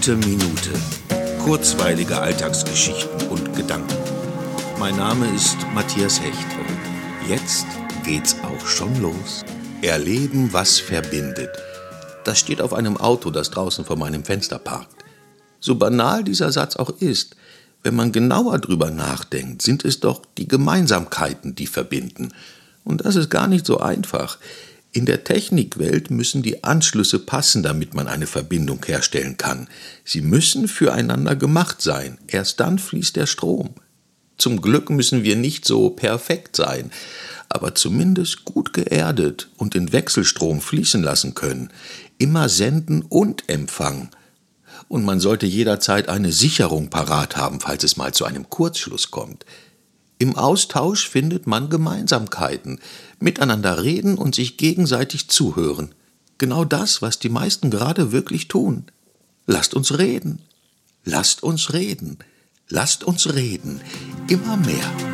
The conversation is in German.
Gute Minute. Kurzweilige Alltagsgeschichten und Gedanken. Mein Name ist Matthias Hecht und jetzt geht's auch schon los. Erleben, was verbindet. Das steht auf einem Auto, das draußen vor meinem Fenster parkt. So banal dieser Satz auch ist, wenn man genauer drüber nachdenkt, sind es doch die Gemeinsamkeiten, die verbinden. Und das ist gar nicht so einfach. In der Technikwelt müssen die Anschlüsse passen, damit man eine Verbindung herstellen kann. Sie müssen füreinander gemacht sein. Erst dann fließt der Strom. Zum Glück müssen wir nicht so perfekt sein, aber zumindest gut geerdet und den Wechselstrom fließen lassen können. Immer senden und empfangen. Und man sollte jederzeit eine Sicherung parat haben, falls es mal zu einem Kurzschluss kommt. Im Austausch findet man Gemeinsamkeiten, miteinander reden und sich gegenseitig zuhören. Genau das, was die meisten gerade wirklich tun. Lasst uns reden. Lasst uns reden. Lasst uns reden. Immer mehr.